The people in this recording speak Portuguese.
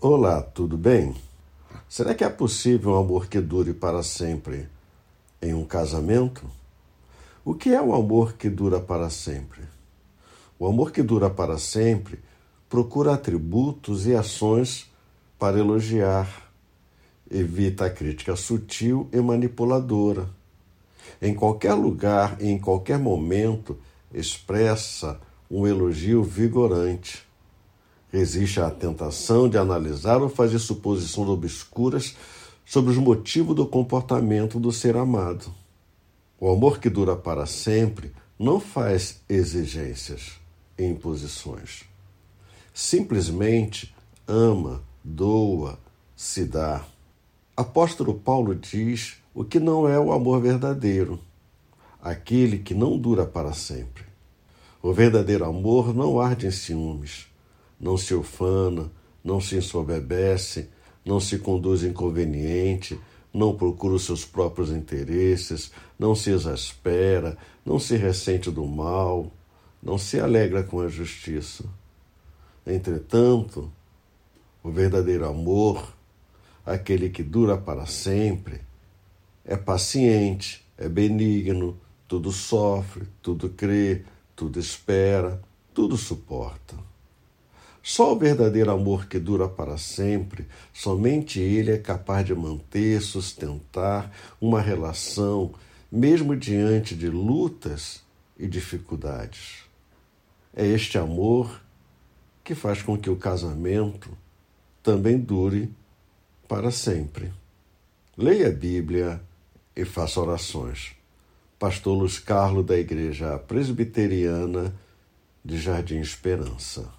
Olá, tudo bem? Será que é possível um amor que dure para sempre em um casamento? O que é o amor que dura para sempre? O amor que dura para sempre procura atributos e ações para elogiar, evita a crítica sutil e manipuladora. Em qualquer lugar e em qualquer momento expressa um elogio vigorante Resiste à tentação de analisar ou fazer suposições obscuras sobre os motivos do comportamento do ser amado. O amor que dura para sempre não faz exigências e imposições. Simplesmente ama, doa, se dá. Apóstolo Paulo diz o que não é o amor verdadeiro, aquele que não dura para sempre. O verdadeiro amor não arde em ciúmes não se ufana, não se ensoberbece, não se conduz inconveniente, não procura os seus próprios interesses, não se exaspera, não se ressente do mal, não se alegra com a justiça. Entretanto, o verdadeiro amor, aquele que dura para sempre, é paciente, é benigno, tudo sofre, tudo crê, tudo espera, tudo suporta. Só o verdadeiro amor que dura para sempre, somente ele é capaz de manter, sustentar uma relação, mesmo diante de lutas e dificuldades. É este amor que faz com que o casamento também dure para sempre. Leia a Bíblia e faça orações. Pastor Luiz Carlos da Igreja Presbiteriana de Jardim Esperança.